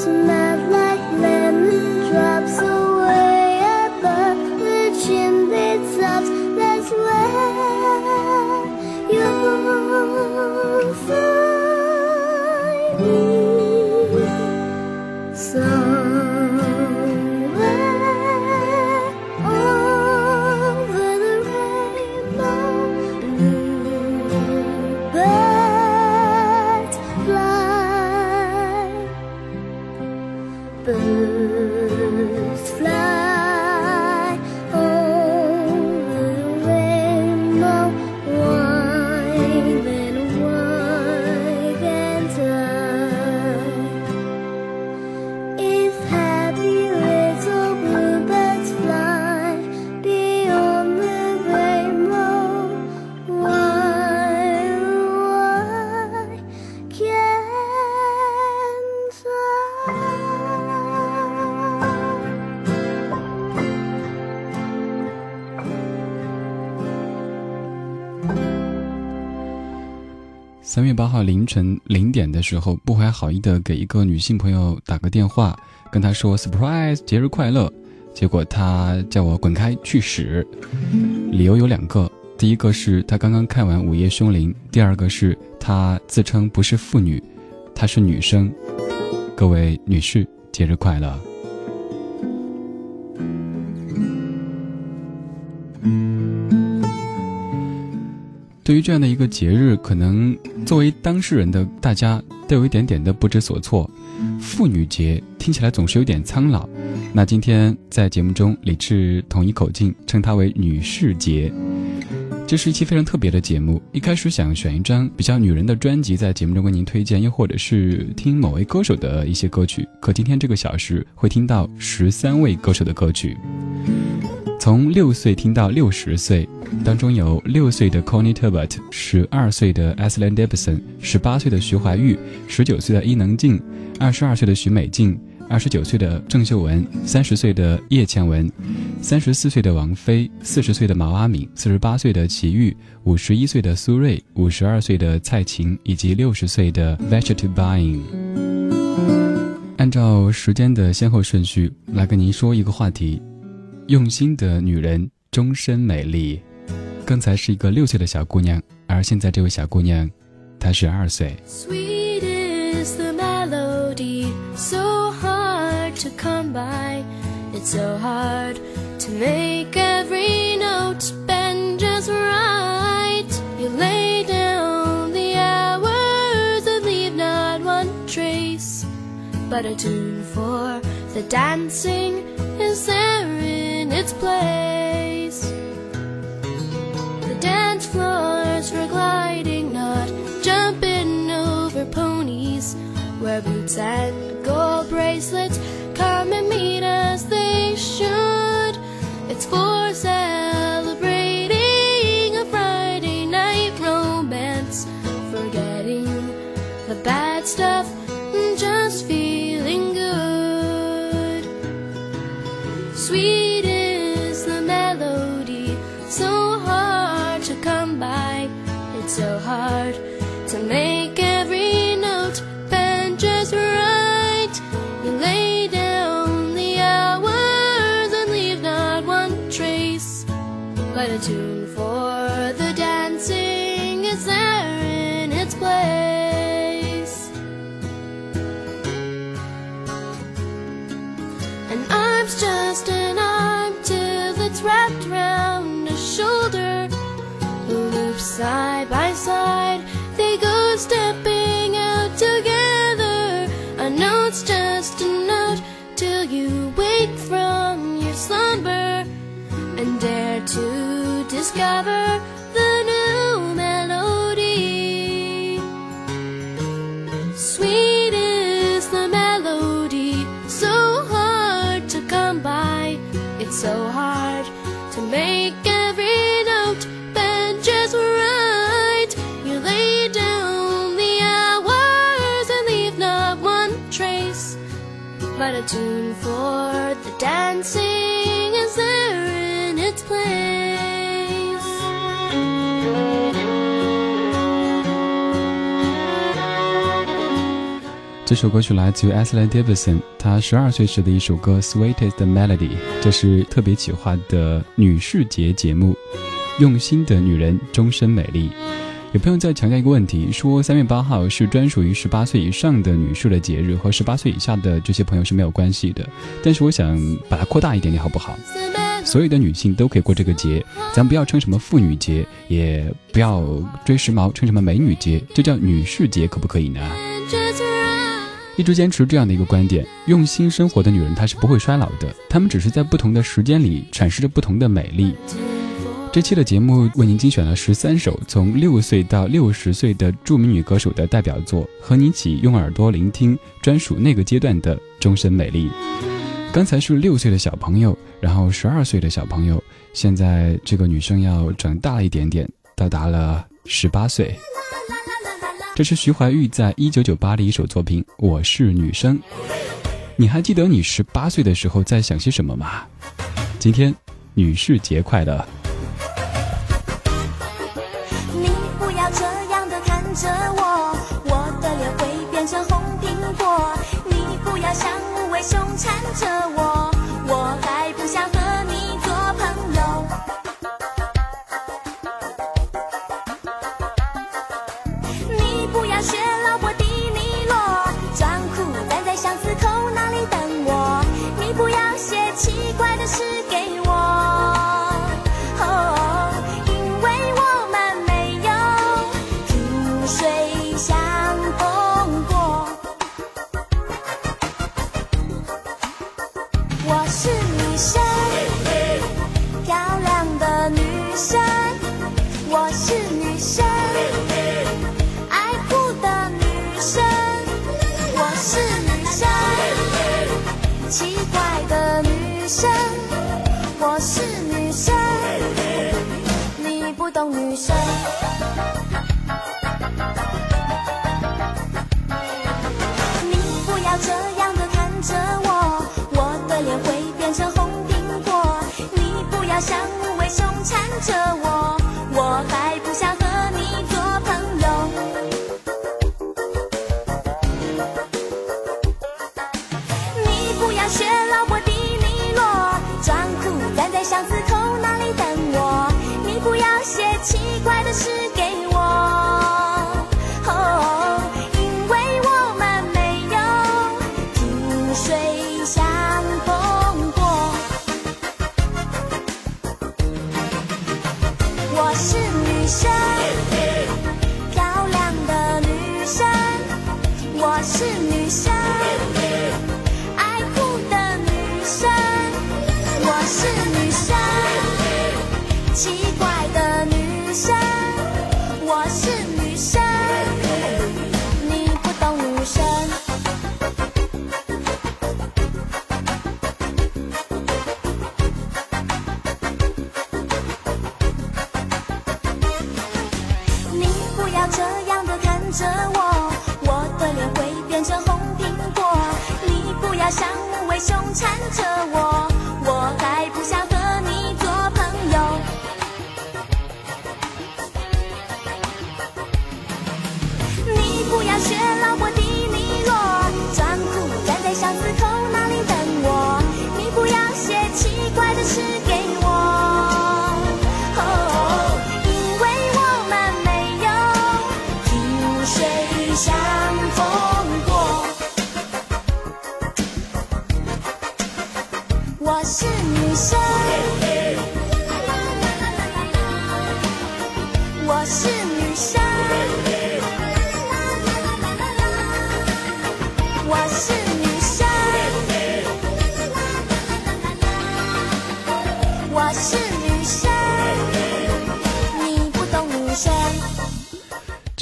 三月凌晨零点的时候，不怀好意的给一个女性朋友打个电话，跟她说 “surprise，节日快乐”，结果她叫我滚开去死。理由有两个，第一个是她刚刚看完《午夜凶铃》，第二个是她自称不是妇女，她是女生。各位女士，节日快乐。对于这样的一个节日，可能作为当事人的大家都有一点点的不知所措。妇女节听起来总是有点苍老，那今天在节目中，李智统一口径称它为女士节。这是一期非常特别的节目。一开始想选一张比较女人的专辑在节目中为您推荐，又或者是听某位歌手的一些歌曲。可今天这个小时会听到十三位歌手的歌曲。从六岁听到六十岁，当中有六岁的 c o n n i e Turbot，十二岁的 Aslan Davidson，十八岁的徐怀钰，十九岁的伊能静，二十二岁的许美静，二十九岁的郑秀文，三十岁的叶倩文，三十四岁的王菲，四十岁的毛阿敏，四十八岁的齐豫，五十一岁的苏芮，五十二岁的蔡琴，以及六十岁的 Vegetable。按照时间的先后顺序来跟您说一个话题。用心的女人终身美丽。刚才是一个六岁的小姑娘，而现在这位小姑娘，她十二岁。Sweet is the melody, so hard to come by. It's so hard to make every note bend just right. You lay down the hours and leave not one trace, but a tune for the dancing is there in its place. The dance floors were gliding, not jumping over ponies, Wear boots and gold bracelets come and meet us, they should. It's for discover the new melody. Sweet is the melody, so hard to come by. It's so hard to make every note bend just right. You lay down the hours and leave not one trace, but a tune for the dancing 这首歌曲来自于 Ashley Davidson，她十二岁时的一首歌《Sweetest Melody》，这是特别企划的女士节节目。用心的女人，终身美丽。有朋友在强调一个问题，说三月八号是专属于十八岁以上的女士的节日，和十八岁以下的这些朋友是没有关系的。但是我想把它扩大一点点，好不好？所有的女性都可以过这个节，咱不要称什么妇女节，也不要追时髦，称什么美女节，就叫女士节，可不可以呢？一直坚持这样的一个观点：用心生活的女人，她是不会衰老的，她们只是在不同的时间里阐释着不同的美丽。这期的节目为您精选了十三首从六岁到六十岁的著名女歌手的代表作，和你一起用耳朵聆听专属那个阶段的终身美丽。刚才是六岁的小朋友，然后十二岁的小朋友，现在这个女生要长大了一点点，到达了十八岁。这是徐怀钰在一九九八的一首作品《我是女生》。你还记得你十八岁的时候在想些什么吗？今天女士节快乐！to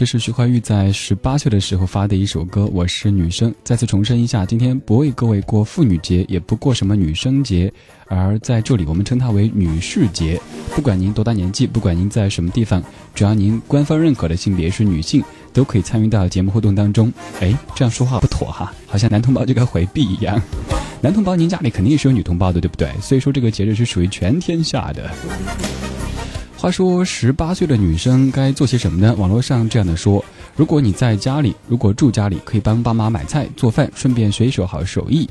是徐怀钰在十八岁的时候发的一首歌《我是女生》。再次重申一下，今天不为各位过妇女节，也不过什么女生节，而在这里我们称它为女士节。不管您多大年纪，不管您在什么地方，只要您官方认可的性别是女性，都可以参与到节目互动当中。哎，这样说话不妥哈，好像男同胞就该回避一样。男同胞，您家里肯定也是有女同胞的，对不对？所以说这个节日是属于全天下的。话说，十八岁的女生该做些什么呢？网络上这样的说：如果你在家里，如果住家里，可以帮爸妈买菜、做饭，顺便学一手好手艺；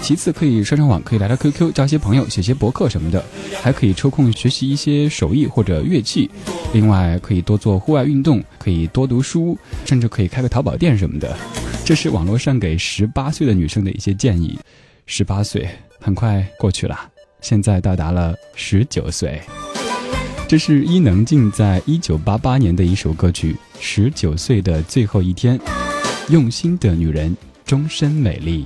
其次，可以上上网，可以来到 QQ 交些朋友，写些博客什么的，还可以抽空学习一些手艺或者乐器。另外，可以多做户外运动，可以多读书，甚至可以开个淘宝店什么的。这是网络上给十八岁的女生的一些建议。十八岁很快过去了，现在到达了十九岁。这是伊能静在一九八八年的一首歌曲《十九岁的最后一天》，用心的女人终身美丽。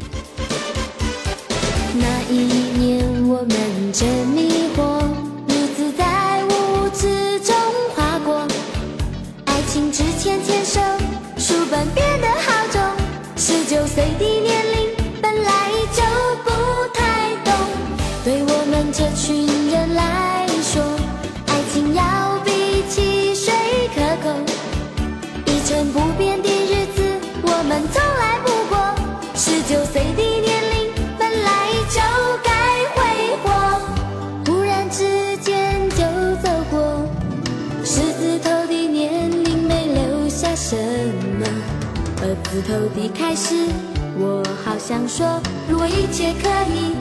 那一年我们证明从头的开始，我好想说，如果一切可以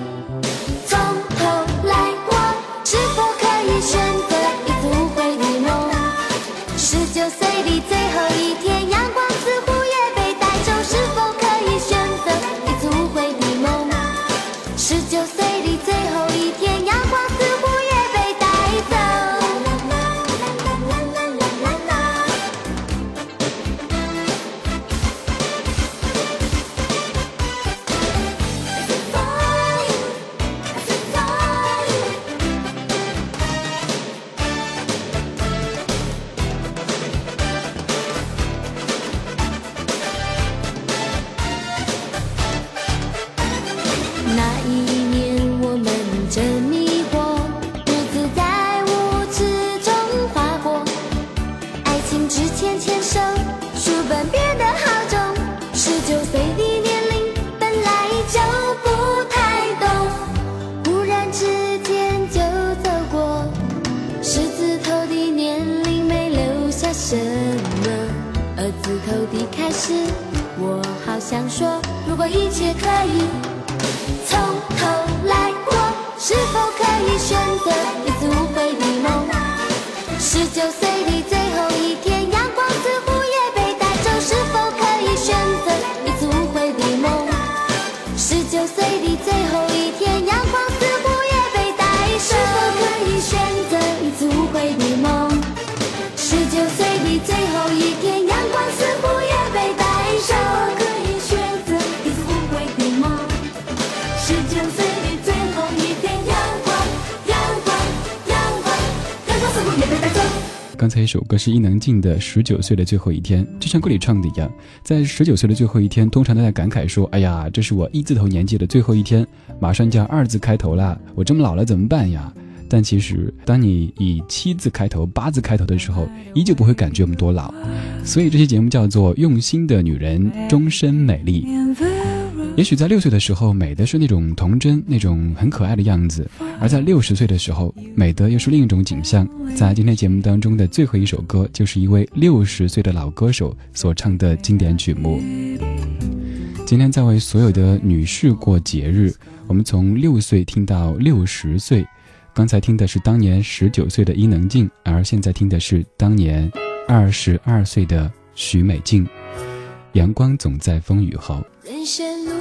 这首歌是伊能静的《十九岁的最后一天》，就像歌里唱的一样，在十九岁的最后一天，通常都在感慨说：“哎呀，这是我一字头年纪的最后一天，马上就要二字开头了，我这么老了怎么办呀？”但其实，当你以七字开头、八字开头的时候，依旧不会感觉我们多老。所以这期节目叫做《用心的女人终身美丽》。也许在六岁的时候，美的是那种童真、那种很可爱的样子；而在六十岁的时候，美的又是另一种景象。在今天节目当中的最后一首歌，就是一位六十岁的老歌手所唱的经典曲目。今天在为所有的女士过节日，我们从六岁听到六十岁。刚才听的是当年十九岁的伊能静，而现在听的是当年二十二岁的许美静。阳光总在风雨后。人生路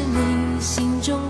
心中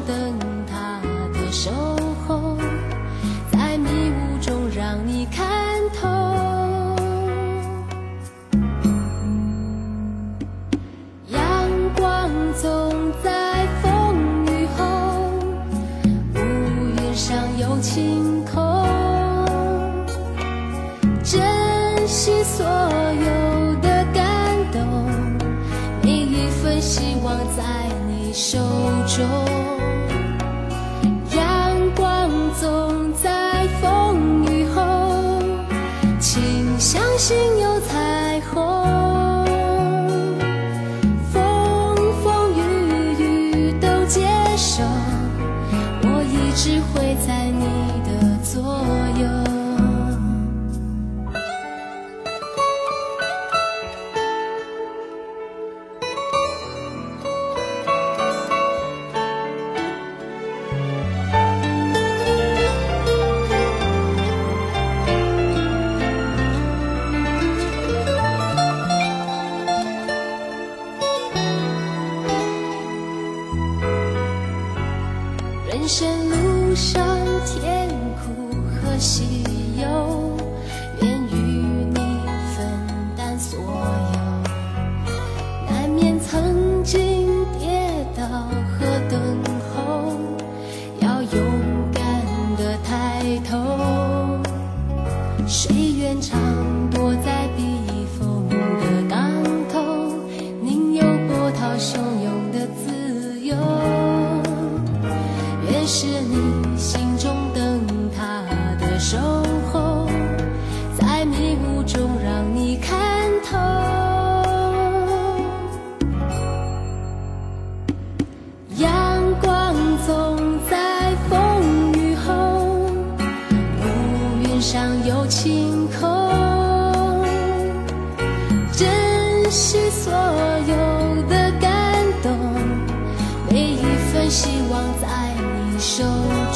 谁愿尝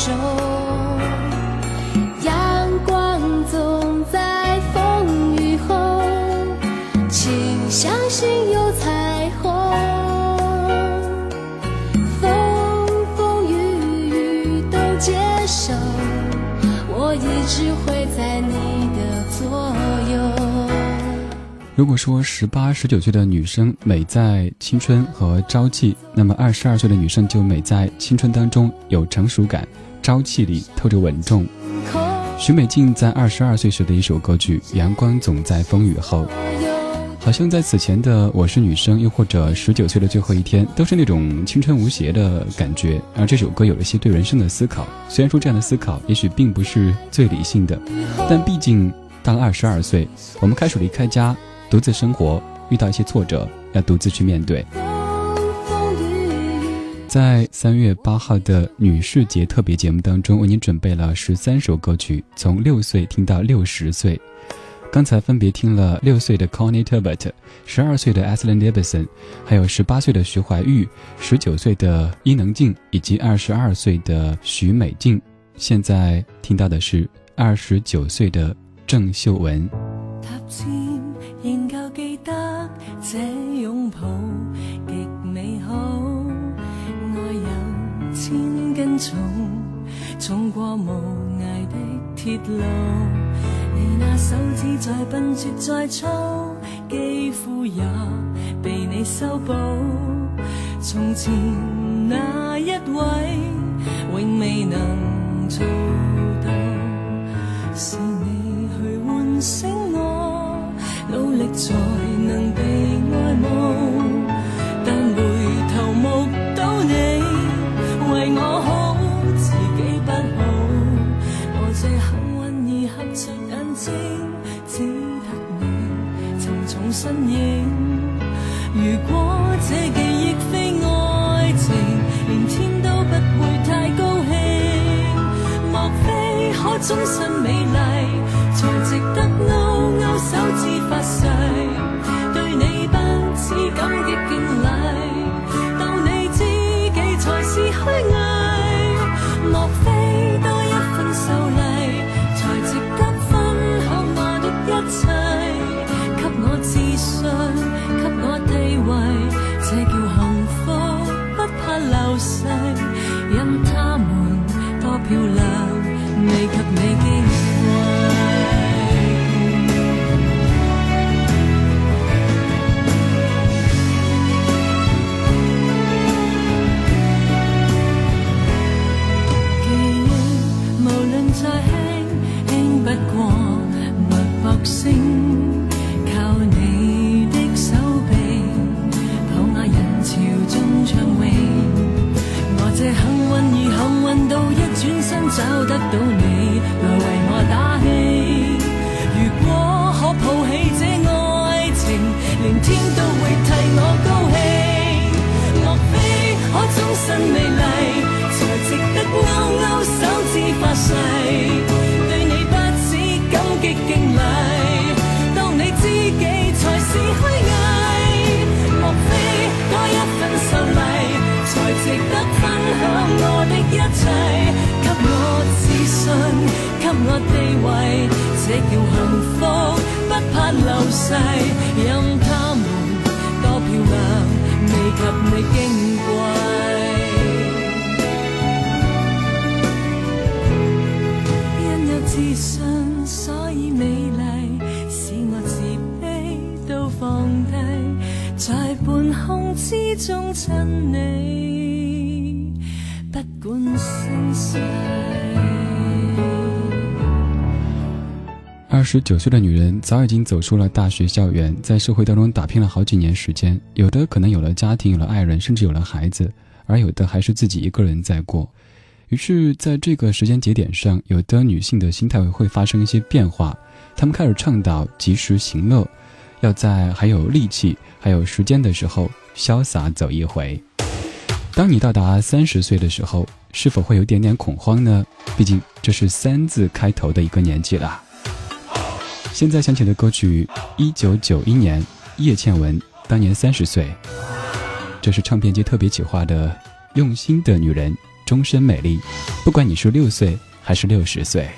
中。阳光总在风雨后，请相信有彩虹。风风雨雨都接受，我一直会在你的左右。如果说十八、十九岁的女生美在青春和朝气，那么二十二岁的女生就美在青春当中有成熟感，朝气里透着稳重。许美静在二十二岁时的一首歌曲《阳光总在风雨后》，好像在此前的《我是女生》又或者十九岁的最后一天，都是那种青春无邪的感觉。而这首歌有了些对人生的思考，虽然说这样的思考也许并不是最理性的，但毕竟到了二十二岁，我们开始离开家，独自生活，遇到一些挫折，要独自去面对。在三月八号的女士节特别节目当中，为您准备了十三首歌曲，从六岁听到六十岁。刚才分别听了六岁的 Connie Turbot、十二岁的 Aslan Davidson，还有十八岁的徐怀钰、十九岁的伊能静以及二十二岁的许美静。现在听到的是二十九岁的郑秀文。踏仍舊記得這擁抱千斤重，重過無涯的鐵路。你那手指再笨拙再粗，肌肤也被你修補。從前那一位永未能做到。是你去唤醒我，努力才能被愛慕。身影如果这记忆非爱情连天都不会太高兴莫非可终身美丽才值得勾勾手指发誓对你不止感激敬礼。半空之中亲你，不管生死。二十九岁的女人早已经走出了大学校园，在社会当中打拼了好几年时间，有的可能有了家庭，有了爱人，甚至有了孩子，而有的还是自己一个人在过。于是，在这个时间节点上，有的女性的心态会发生一些变化，她们开始倡导及时行乐，要在还有力气、还有时间的时候潇洒走一回。当你到达三十岁的时候，是否会有点点恐慌呢？毕竟这是三字开头的一个年纪了。现在响起的歌曲，一九九一年，叶倩文当年三十岁，这是唱片界特别企划的《用心的女人，终身美丽》，不管你是六岁还是六十岁。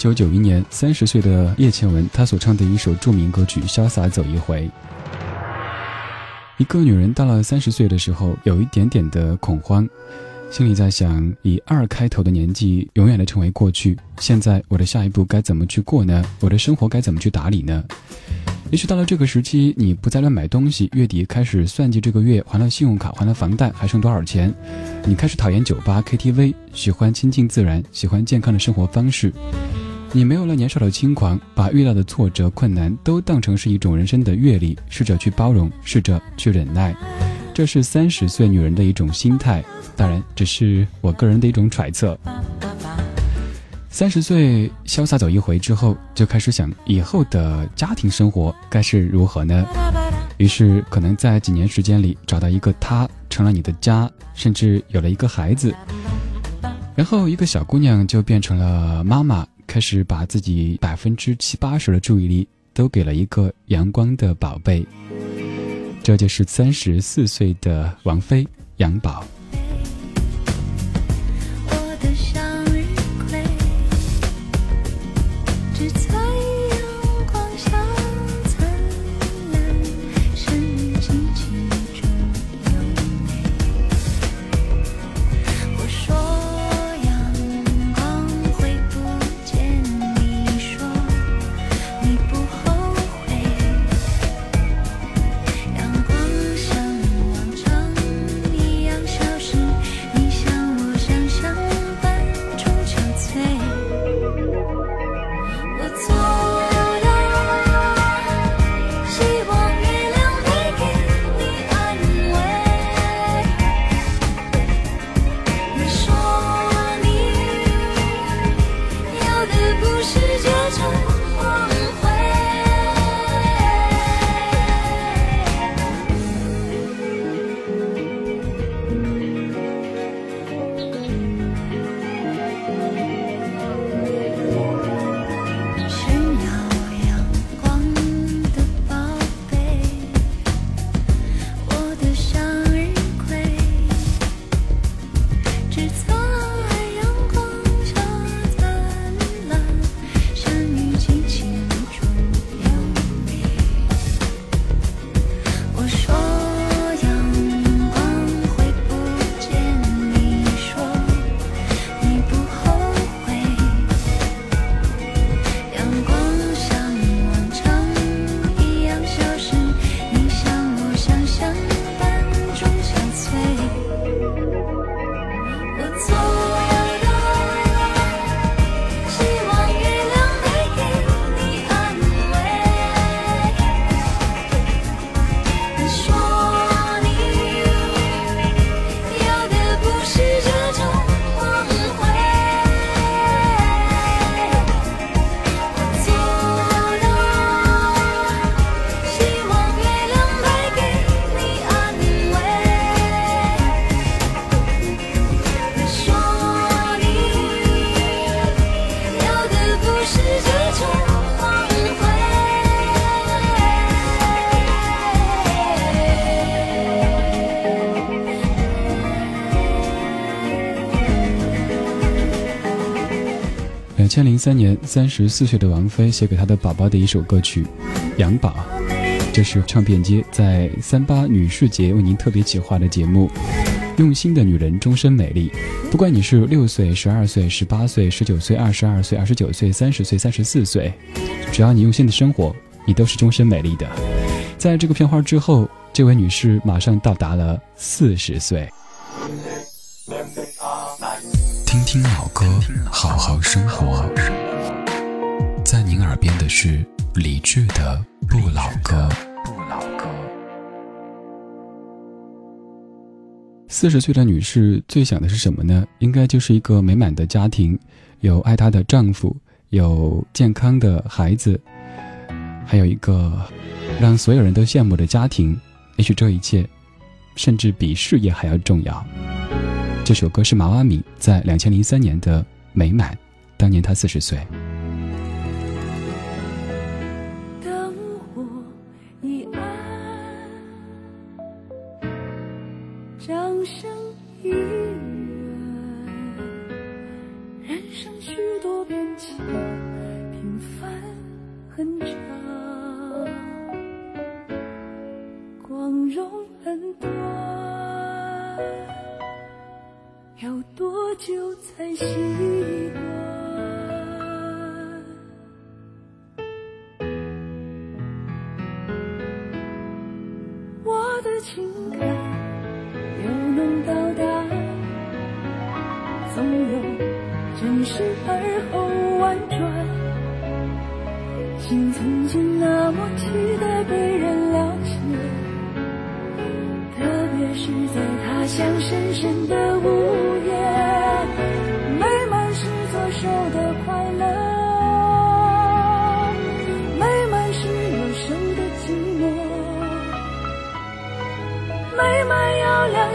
九九一年，三十岁的叶倩文，她所唱的一首著名歌曲《潇洒走一回》。一个女人到了三十岁的时候，有一点点的恐慌，心里在想，以二开头的年纪永远的成为过去。现在我的下一步该怎么去过呢？我的生活该怎么去打理呢？也许到了这个时期，你不再乱买东西，月底开始算计这个月还了信用卡、还了房贷还剩多少钱。你开始讨厌酒吧、KTV，喜欢亲近自然，喜欢健康的生活方式。你没有了年少的轻狂，把遇到的挫折、困难都当成是一种人生的阅历，试着去包容，试着去忍耐。这是三十岁女人的一种心态，当然只是我个人的一种揣测。三十岁潇洒走一回之后，就开始想以后的家庭生活该是如何呢？于是可能在几年时间里找到一个他，成了你的家，甚至有了一个孩子，然后一个小姑娘就变成了妈妈，开始把自己百分之七八十的注意力都给了一个阳光的宝贝。这就是三十四岁的王菲杨宝。我的向日葵，只在千零三年，三十四岁的王菲写给她的宝宝的一首歌曲《杨宝》，这是唱片街在三八女士节为您特别企划的节目。用心的女人终身美丽，不管你是六岁、十二岁、十八岁、十九岁、二十二岁、二十九岁、三十岁、三十四岁，只要你用心的生活，你都是终身美丽的。在这个片花之后，这位女士马上到达了四十岁。听听老歌，好好生活。在您耳边的是理智的不老歌。不老歌。四十岁的女士最想的是什么呢？应该就是一个美满的家庭，有爱她的丈夫，有健康的孩子，还有一个让所有人都羡慕的家庭。也许这一切，甚至比事业还要重要。这首歌是毛阿敏在两千零三年的《美满》，当年她四十岁。久才习惯？我的情感由浓到淡，总有真实而后婉转，心曾经那么期待被人了解。特别是在他乡深深的午夜，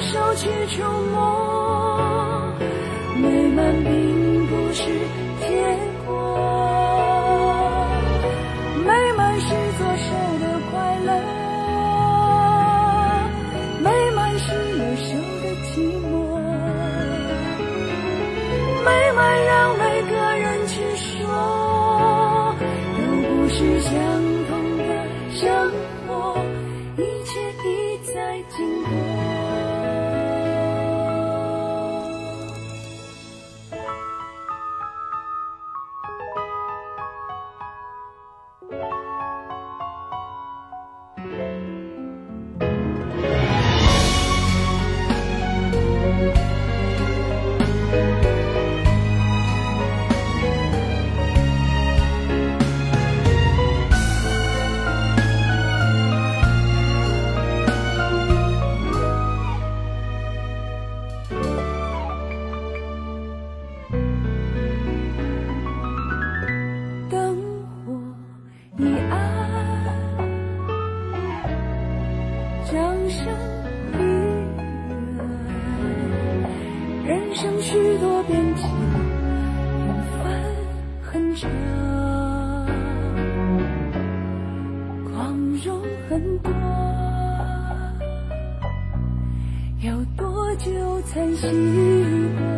手去触摸，美满并不是这，光荣很多，要多久才习惯？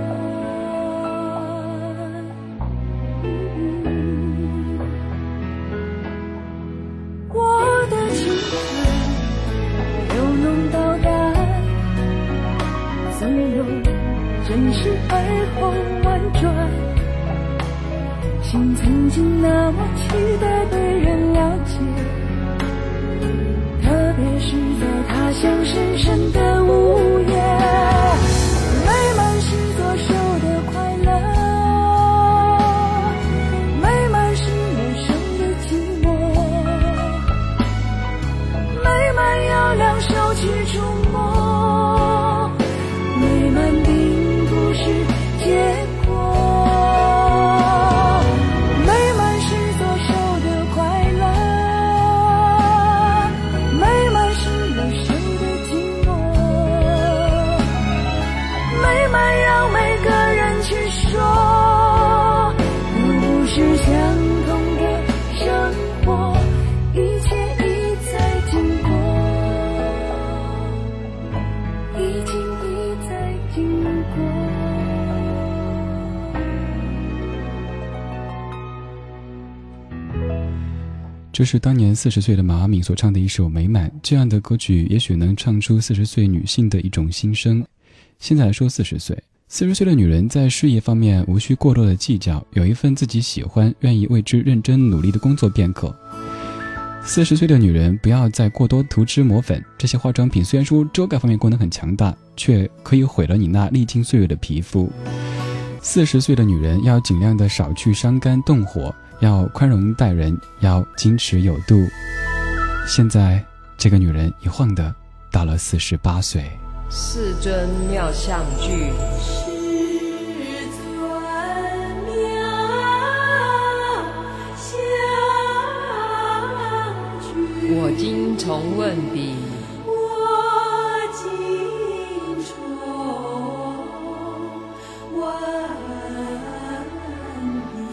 是当年四十岁的马阿敏所唱的一首《美满》。这样的歌曲也许能唱出四十岁女性的一种心声。现在来说四十岁，四十岁的女人在事业方面无需过多的计较，有一份自己喜欢、愿意为之认真努力的工作便可。四十岁的女人不要再过多涂脂抹粉，这些化妆品虽然说遮盖方面功能很强大，却可以毁了你那历经岁月的皮肤。四十岁的女人要尽量的少去伤肝动火，要宽容待人，要矜持有度。现在这个女人一晃的到了四十八岁。世尊妙相具，世尊妙相具，我今重问彼，我今重问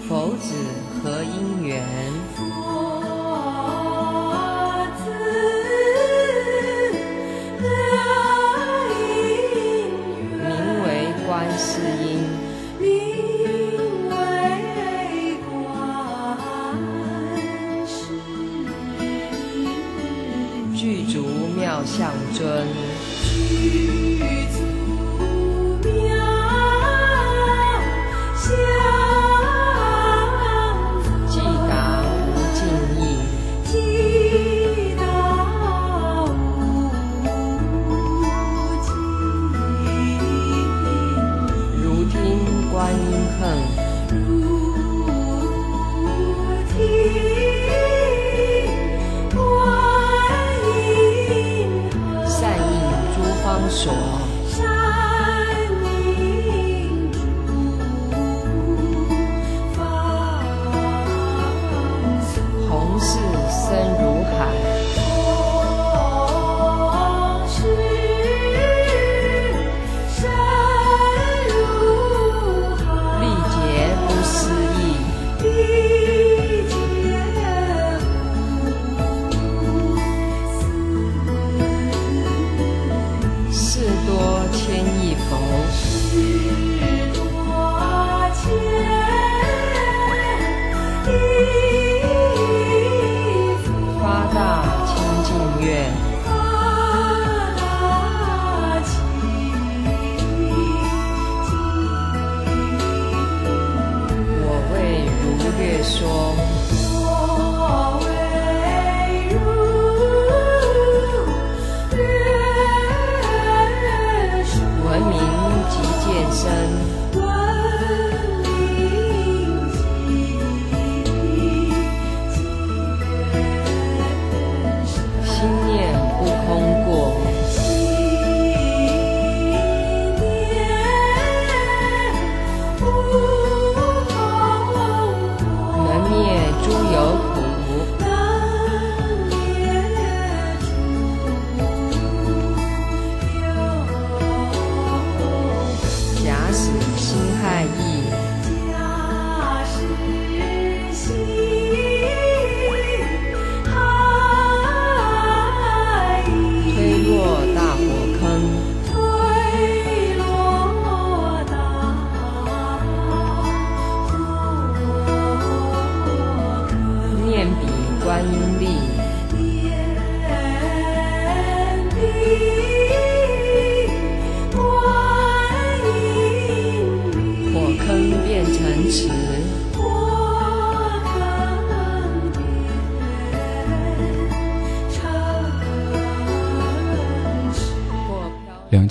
佛子姻缘。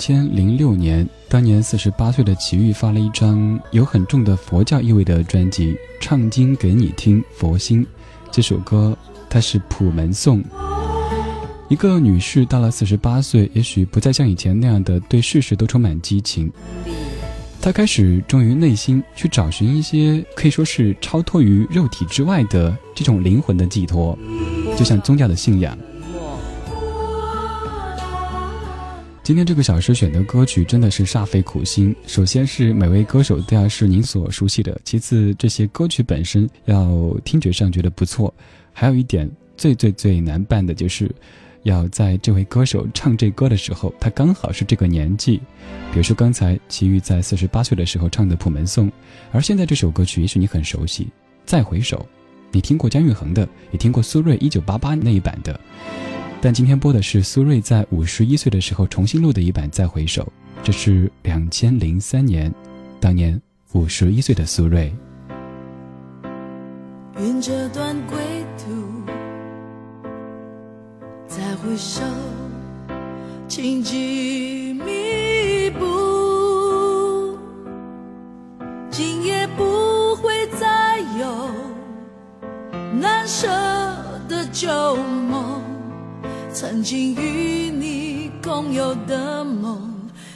千零六年，当年四十八岁的齐豫发了一张有很重的佛教意味的专辑《唱经给你听佛心》。这首歌它是普门颂。一个女士到了四十八岁，也许不再像以前那样的对事事都充满激情，她开始忠于内心，去找寻一些可以说是超脱于肉体之外的这种灵魂的寄托，就像宗教的信仰。今天这个小时选的歌曲真的是煞费苦心。首先是每位歌手都要是您所熟悉的，其次这些歌曲本身要听觉上觉得不错，还有一点最最最难办的就是，要在这位歌手唱这歌的时候，他刚好是这个年纪。比如说刚才齐豫在四十八岁的时候唱的《普门颂》，而现在这首歌曲也许你很熟悉，《再回首》，你听过姜育恒的，也听过苏芮一九八八那一版的。但今天播的是苏芮在五十一岁的时候重新录的一版《再回首》，这是两千零三年，当年五十一岁的苏芮。愿这段归途，再回首，荆棘密布，今夜不会再有难舍的旧梦，曾经与你共有的梦，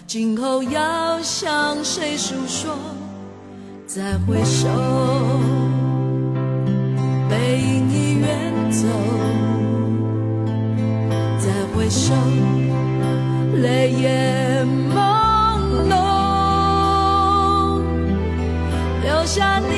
今后要向谁诉说？再回首。背影已远走，再回首，泪眼朦胧，留下你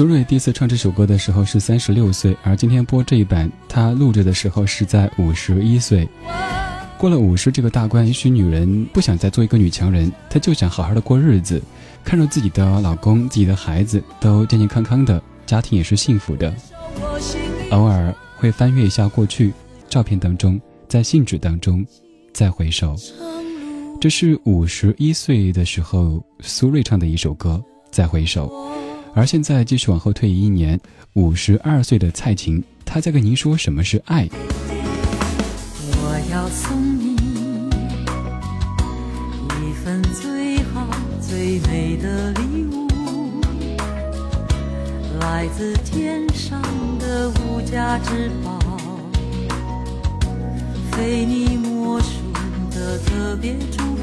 苏芮第一次唱这首歌的时候是三十六岁，而今天播这一版，她录制的时候是在五十一岁。过了五十这个大关，也许女人不想再做一个女强人，她就想好好的过日子，看着自己的老公、自己的孩子都健健康康的，家庭也是幸福的。偶尔会翻阅一下过去照片当中，在信纸当中再回首。这是五十一岁的时候苏芮唱的一首歌《再回首》，而现在继续往后退一年，五十二岁的蔡琴，她在跟您说什么是爱。我要送你一份最好最美的礼物，来自天上的无价之宝，非你莫属的特别祝福。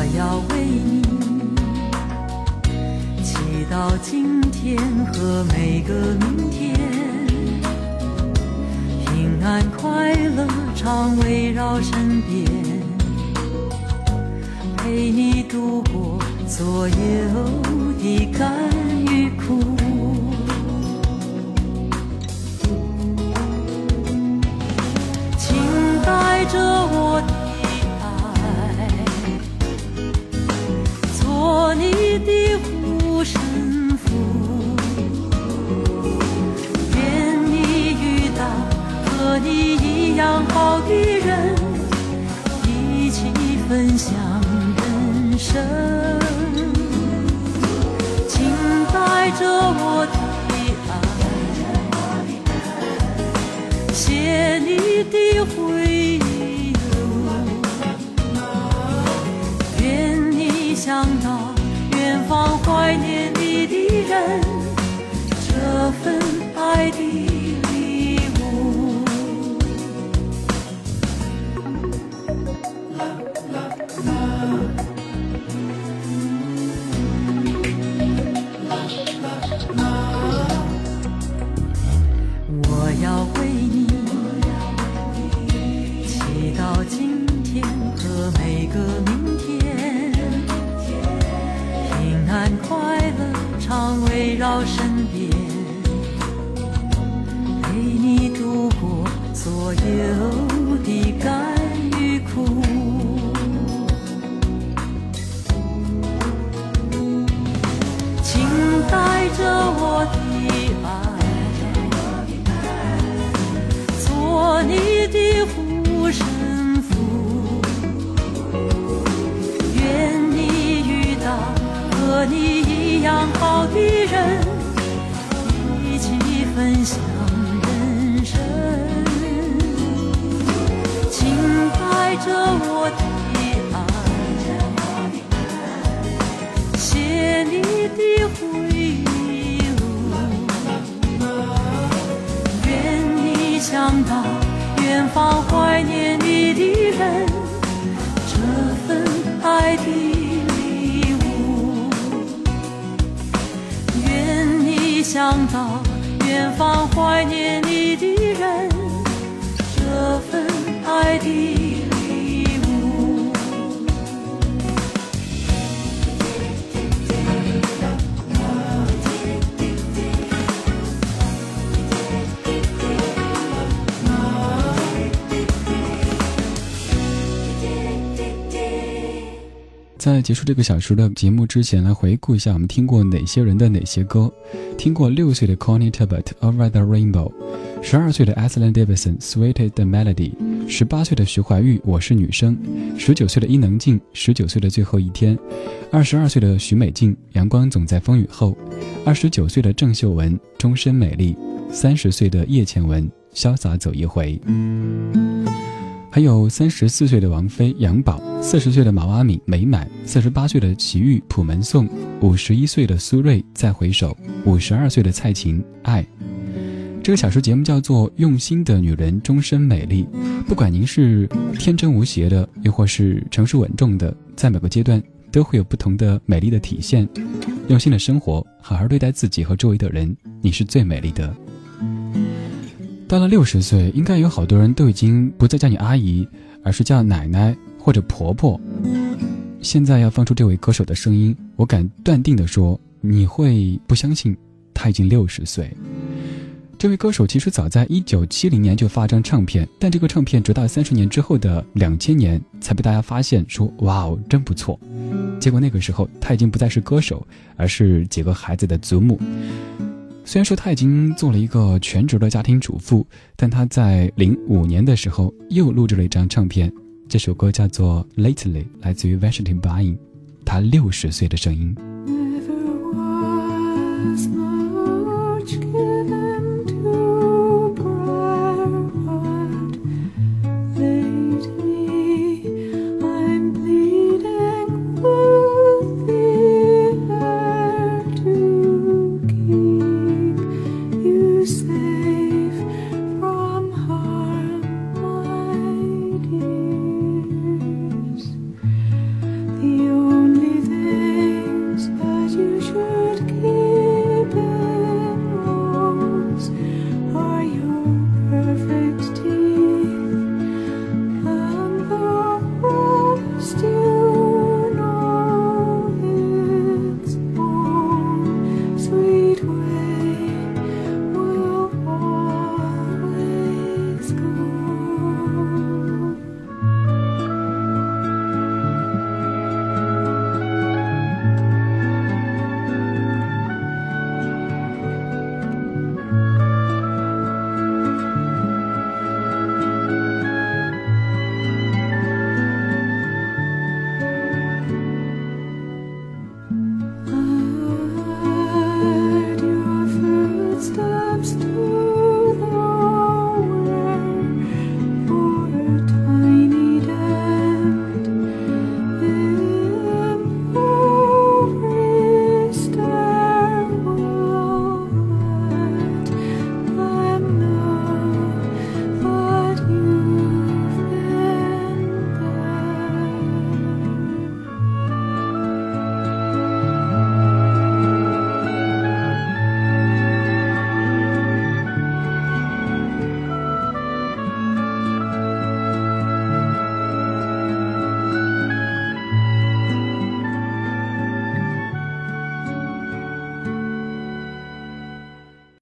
我要为你祈祷今天和每个明天，平安快乐常围绕身边，陪你度过所有的甘与苦。你一样好的人，一起分享人生。请带着我的爱，写你的回忆。愿你想到远方怀念你的人，样好的人，一起分享人生。请带着我的爱，写你的回路。愿你想到远方怀念你的人，这份爱的想到远方怀念你的人，这份爱的在结束这个小时的节目之前，来回顾一下我们听过哪些人的哪些歌。听过六岁的 Connie Talbot《Over the Rainbow》，十二岁的 Aslan Davidson《Sweet the Melody》，十八岁的徐怀钰《我是女生》，十九岁的伊能静《十九岁的最后一天》，二十二岁的许美静《阳光总在风雨后》，二十九岁的郑秀文《终身美丽》，三十岁的叶倩文《潇洒走一回》。还有三十四岁的王菲杨宝，四十岁的毛阿敏美满，四十八岁的齐豫普门颂，五十一岁的苏芮再回首，五十二岁的蔡琴爱。这个小说节目叫做《用心的女人终身美丽》，不管您是天真无邪的，又或是成熟稳重的，在每个阶段都会有不同的美丽的体现。用心的生活，好好对待自己和周围的人，你是最美丽的。到了六十岁，应该有好多人都已经不再叫你阿姨，而是叫奶奶或者婆婆。现在要放出这位歌手的声音，我敢断定的说，你会不相信他已经六十岁。这位歌手其实早在一九七零年就发张唱片，但这个唱片直到三十年之后的两千年才被大家发现，说哇哦，真不错。结果那个时候他已经不再是歌手，而是几个孩子的祖母。虽然说他已经做了一个全职的家庭主妇，但他在零五年的时候又录制了一张唱片，这首歌叫做《Lately》，来自于 Vashti Buying，他六十岁的声音。